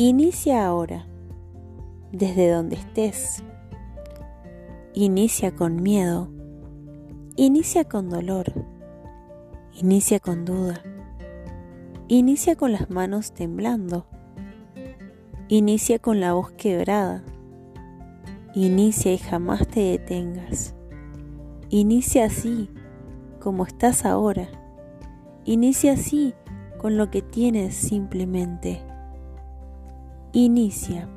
Inicia ahora, desde donde estés. Inicia con miedo. Inicia con dolor. Inicia con duda. Inicia con las manos temblando. Inicia con la voz quebrada. Inicia y jamás te detengas. Inicia así, como estás ahora. Inicia así, con lo que tienes simplemente. Inicia.